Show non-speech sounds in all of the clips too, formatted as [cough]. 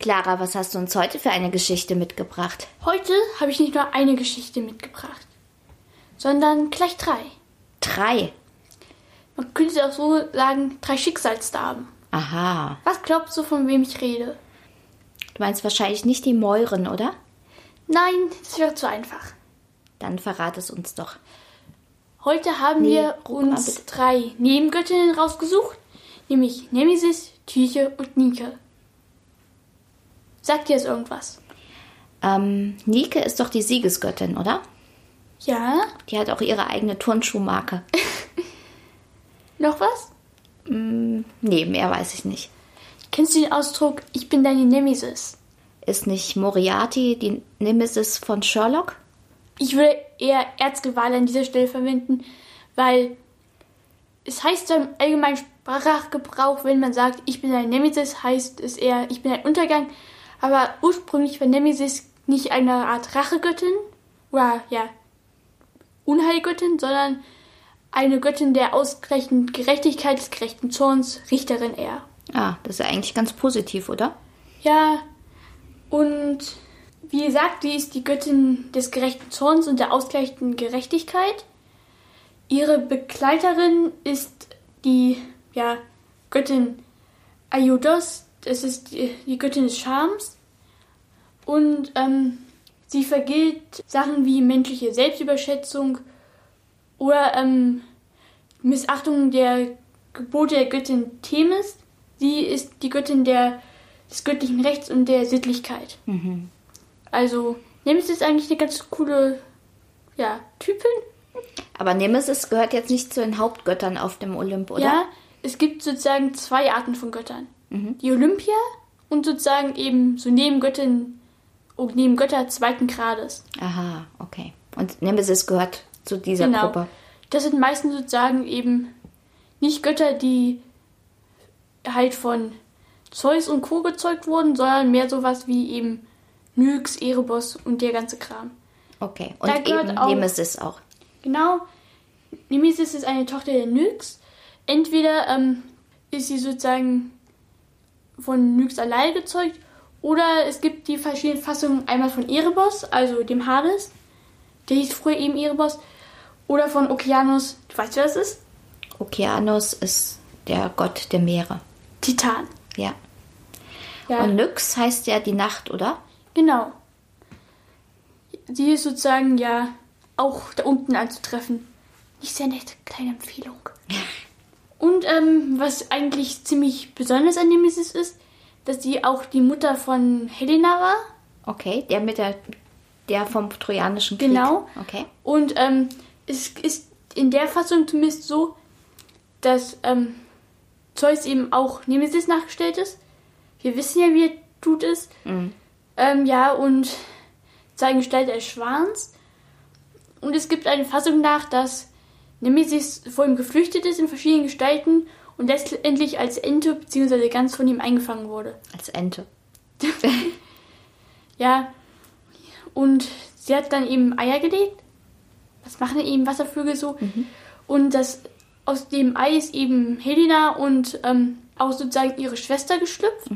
Clara, was hast du uns heute für eine Geschichte mitgebracht? Heute habe ich nicht nur eine Geschichte mitgebracht, sondern gleich drei. Drei. Man könnte auch so sagen, drei Schicksalsdamen. Aha. Was glaubst du, von wem ich rede? Du meinst wahrscheinlich nicht die Mäuren, oder? Nein, das wäre zu einfach. Dann verrat es uns doch. Heute haben Nee, wir uns drei Nebengöttinnen rausgesucht, nämlich Nemesis, Tyche und Nike. Sagt dir das irgendwas? Ähm, Nike ist doch die Siegesgöttin, oder? Ja? Die hat auch ihre eigene Turnschuhmarke. [laughs] Noch was? nee, mehr weiß ich nicht. Kennst du den Ausdruck, ich bin deine Nemesis? Ist nicht Moriarty die Nemesis von Sherlock? Ich würde eher Erzgewalt an dieser Stelle verwenden, weil es heißt im allgemeinen Sprachgebrauch, wenn man sagt, ich bin ein Nemesis, heißt es eher, ich bin ein Untergang. Aber ursprünglich war Nemesis nicht eine Art Rachegöttin oder ja, Unheilgöttin, sondern eine Göttin der ausgleichenden Gerechtigkeit, des gerechten Zorns, Richterin eher. Ah, das ist ja eigentlich ganz positiv, oder? Ja, und wie gesagt, die ist die Göttin des gerechten Zorns und der ausgleichenden Gerechtigkeit. Ihre Begleiterin ist die ja, Göttin Aiodos, das ist die, die Göttin des Charmes. Und ähm, sie vergilt Sachen wie menschliche Selbstüberschätzung oder ähm, Missachtung der Gebote der Göttin Themis. Sie ist die Göttin der, des göttlichen Rechts und der Sittlichkeit. Also, Nemesis ist eigentlich eine ganz coole ja, Typin. Aber Nemesis gehört jetzt nicht zu den Hauptgöttern auf dem Olymp, oder? Ja, es gibt sozusagen zwei Arten von Göttern. Die Olympia und sozusagen eben so Nebengöttin und Nebengötter zweiten Grades. Aha, okay. Und Nemesis gehört zu dieser Genau. Gruppe. Das sind meistens sozusagen eben nicht Götter, die halt von Zeus und Co. gezeugt wurden, sondern mehr sowas wie eben Nyx, Erebos und der ganze Kram. Okay. Da Und gehört eben auch- Nemesis auch. Genau. Nemesis ist eine Tochter der Nyx. Entweder ähm, ist sie sozusagen von Nyx alleine gezeugt oder es gibt die verschiedenen Fassungen einmal von Erebos, also dem Hades. Der hieß früher eben Erebos. Oder von Okeanos. Du weißt, wer das ist? Okeanos ist der Gott der Meere. Titan. Ja. Ja, Und Nyx heißt ja die Nacht, oder? genau. Sie ist sozusagen ja auch da unten anzutreffen. Nicht sehr nett, kleine Empfehlung. [laughs] Und ähm, was eigentlich ziemlich besonders an Nemesis ist, dass sie auch die Mutter von Helena war. Okay, der mit der, der vom Trojanischen Krieg. Genau. Okay. Und ähm, es ist in der Fassung zumindest so, dass ähm, Zeus eben auch Nemesis nachgestellt ist. Wir wissen ja, wie er tut es. Ähm, ja, und seine Gestalt als Schwans. Und es gibt eine Fassung nach, dass Nemesis vor ihm geflüchtet ist in verschiedenen Gestalten und letztendlich als Ente bzw. ganz von ihm eingefangen wurde. Als Ente. [laughs] Ja, und sie hat dann eben Eier gelegt. Das machen eben Wasservögel so. Und das aus dem Ei ist eben Helena und ähm, auch sozusagen ihre Schwester geschlüpft.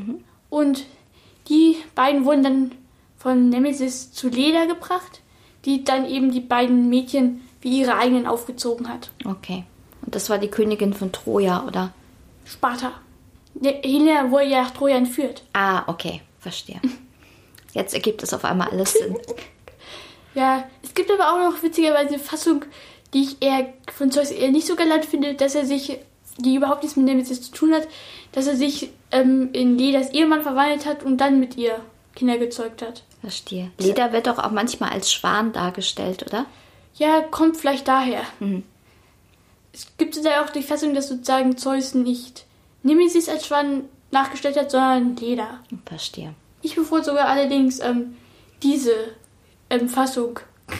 Und die beiden wurden dann von Nemesis zu Leda gebracht, die dann eben die beiden Mädchen wie ihre eigenen aufgezogen hat. Okay. Und das war die Königin von Troja, oder? Sparta. Helena wurde ja nach Troja entführt. Ah, okay. Verstehe. Jetzt ergibt es auf einmal alles Sinn. [laughs] Ja, es gibt aber auch noch witzigerweise eine Fassung, die ich eher von Zeus eher nicht so galant finde, dass er sich, die überhaupt nichts mit Nemesis zu tun hat, dass er sich ähm, in Ledas Ehemann verwandelt hat und dann mit ihr Kinder gezeugt hat. Verstehe. Leda wird doch auch manchmal als Schwan dargestellt, oder? Ja, kommt vielleicht daher. Es gibt da auch die Fassung, dass sozusagen Zeus nicht Nemesis als Schwan nachgestellt hat, sondern Leda. Verstehe. Ich bevorzuge allerdings ähm, diese ähm, Fassung. [laughs]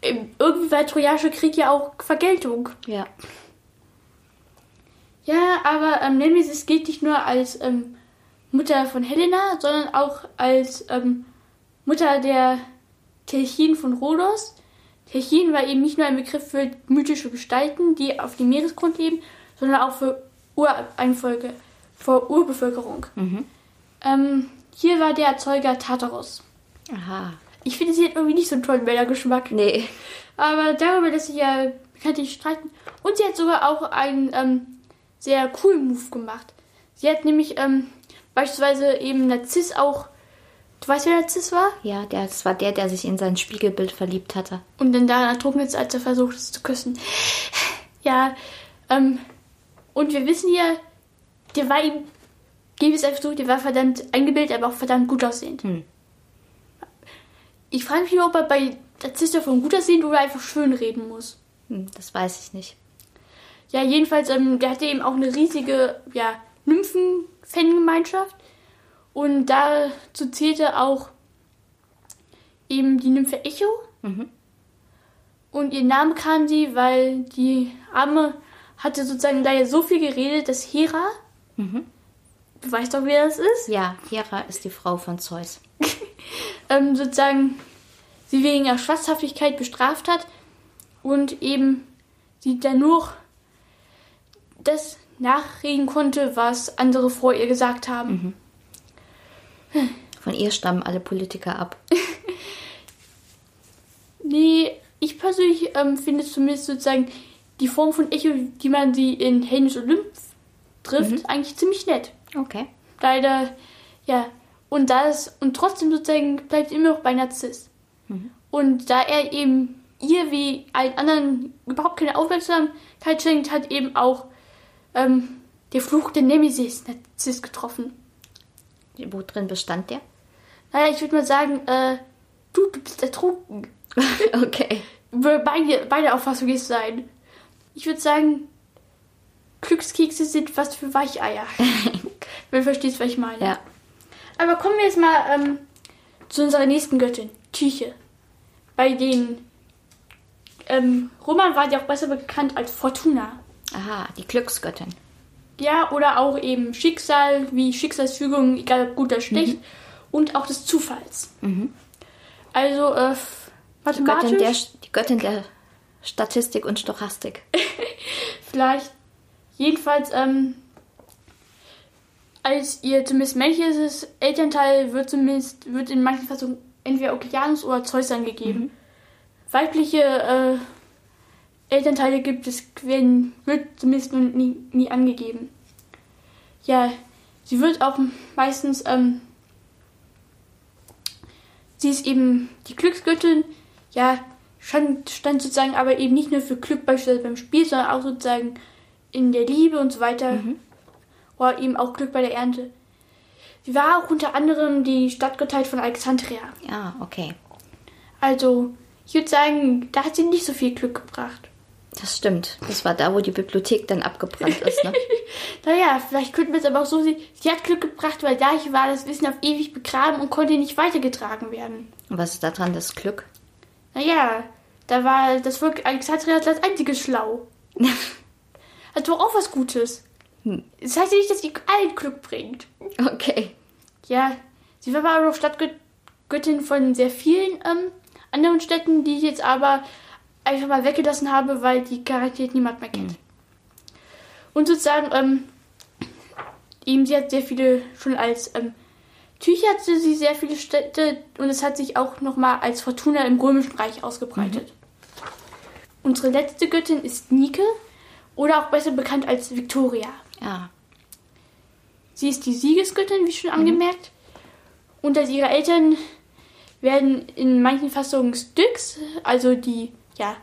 Ähm, Irgendwie war Trojanische Krieg ja auch Vergeltung. Ja. Ja, aber ähm, Nemesis gilt nicht nur als ähm, Mutter von Helena, sondern auch als ähm, Mutter der Telchin von Rhodos. Telchin war eben nicht nur ein Begriff für mythische Gestalten, die auf dem Meeresgrund leben, sondern auch für Ureinfolge, für Urbevölkerung. Ähm, hier war der Erzeuger Tartarus. Aha. Ich finde, sie hat irgendwie nicht so einen tollen Männergeschmack. Nee. Aber darüber lässt sich ja bekanntlich streiten. Und sie hat sogar auch einen ähm, sehr coolen Move gemacht. Sie hat nämlich ähm, beispielsweise eben Narziss auch. Du weißt, wer Narziss war? Ja, der, das war der, der sich in sein Spiegelbild verliebt hatte. Und dann daran ertrunken ist, als er versucht es zu küssen. Ja, ähm, und wir wissen ja, der war ihm, gebe es einfach so, der war verdammt eingebildet, aber auch verdammt gut aussehend. Hm. Ich frage mich nur, ob er bei Narziss davon gut aussehen oder einfach schön reden muss. Hm, das weiß ich nicht. Ja, jedenfalls, ähm, der hatte eben auch eine riesige, ja, Nymphen-Fangemeinschaft. Und dazu zählte auch eben die Nymphe Echo. Mhm. Und ihr Name kam sie, weil die Arme hatte sozusagen leider so viel geredet, dass Hera, Mhm. du weißt doch, wer das ist, Ja, Hera ist die Frau von Zeus. [laughs] ähm, sozusagen sie wegen ihrer Schwatzhaftigkeit bestraft hat und eben sie dann nur das nachreden konnte, was andere vor ihr gesagt haben. Von ihr stammen alle Politiker ab. [laughs] Nee, ich persönlich ähm, finde zumindest sozusagen die Form von Echo, die man sie in Helms Olymp trifft, eigentlich ziemlich nett. Okay. Leider, ja. Und das, und trotzdem sozusagen bleibt immer noch bei Narziss. Und da er eben ihr wie allen anderen überhaupt keine Aufmerksamkeit schenkt, hat eben auch ähm, der Fluch der Nemesis Narziss getroffen. Wo drin bestand der? Naja, ich würde mal sagen, äh, du, du bist ertrunken. [laughs] okay. Würde Beide, beide Auffassung ist sein. Ich würde sagen, Glückskekse sind was für Weicheier. [laughs] Wenn du verstehst, was ich meine. Ja. Aber kommen wir jetzt mal ähm, zu unserer nächsten Göttin, Tyche. Bei den ähm, Roman war die auch besser bekannt als Fortuna. Aha, die Glücksgöttin. Ja, oder auch eben Schicksal, wie Schicksalsfügung, egal ob gut oder schlecht. Und auch des Zufalls. Also, äh, Die mathematisch Göttin, der, die Göttin der Statistik und Stochastik. [laughs] vielleicht. Jedenfalls, ähm, als ihr zumindest männliches Elternteil wird zumindest, wird in manchen Fassungen entweder Okeanus oder Zeus angegeben. Weibliche äh, Elternteile gibt es, werden, wird zumindest nie, nie angegeben. Ja, sie wird auch meistens, ähm, sie ist eben die Glücksgöttin, ja, stand, stand sozusagen aber eben nicht nur für Glück beispielsweise beim Spiel, sondern auch sozusagen in der Liebe und so weiter. Oder eben auch Glück bei der Ernte. Sie war auch unter anderem die Stadtgottheit von Alexandria. Ja, okay. Also, ich würde sagen, da hat sie nicht so viel Glück gebracht. Das stimmt. Das war da, wo die Bibliothek dann abgebrannt ist, ne? [laughs] Naja, vielleicht könnten wir es aber auch so sehen. Sie hat Glück gebracht, weil dadurch war das Wissen auf ewig begraben und konnte nicht weitergetragen werden. Und was ist da dran, das Glück? Naja, da war das Volk Alexandria als einziges schlau. Hat [laughs] doch auch was Gutes. Hm. Das heißt ja nicht, dass sie allen Glück bringt. Okay. Ja, sie war aber auch Stadtgöttin von sehr vielen ähm, anderen Städten, die ich jetzt aber einfach mal weggelassen habe, weil die garantiert niemand mehr kennt. Und sozusagen, ähm, eben, sie hat sehr viele, schon als ähm, Tücher hatte sie sehr viele Städte und es hat sich auch nochmal als Fortuna im Römischen Reich ausgebreitet. Unsere letzte Göttin ist Nike oder auch besser bekannt als Victoria. Ja. Sie ist die Siegesgöttin, wie schon angemerkt. Und als ihre Eltern werden in manchen Fassungen Styx, also die ja,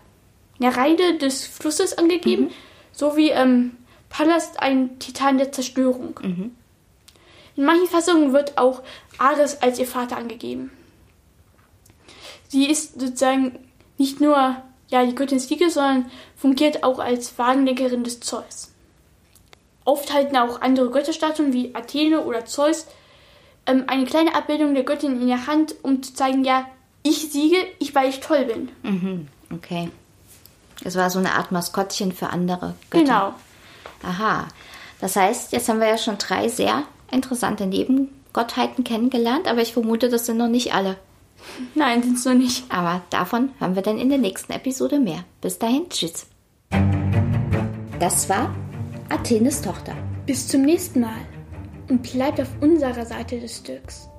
Nereide des Flusses angegeben, sowie ähm, Pallas ein Titan der Zerstörung. In manchen Fassungen wird auch Ares als ihr Vater angegeben. Sie ist sozusagen nicht nur ja, die Göttin des Sieges, sondern fungiert auch als Wagenlenkerin des Zeus. Oft halten auch andere Götterstatuen wie Athene oder Zeus ähm, eine kleine Abbildung der Göttin in der Hand, um zu zeigen, ja, ich siege, ich, weil ich toll bin. Mhm, okay. Es war so eine Art Maskottchen für andere Götter. Genau. Aha. Das heißt, jetzt haben wir ja schon drei sehr interessante Nebengottheiten kennengelernt, aber ich vermute, das sind noch nicht alle. Nein, sind es noch nicht. Aber davon hören wir dann in der nächsten Episode mehr. Bis dahin, tschüss. Das war Athenes Tochter. Bis zum nächsten Mal und bleibt auf unserer Seite des Stücks.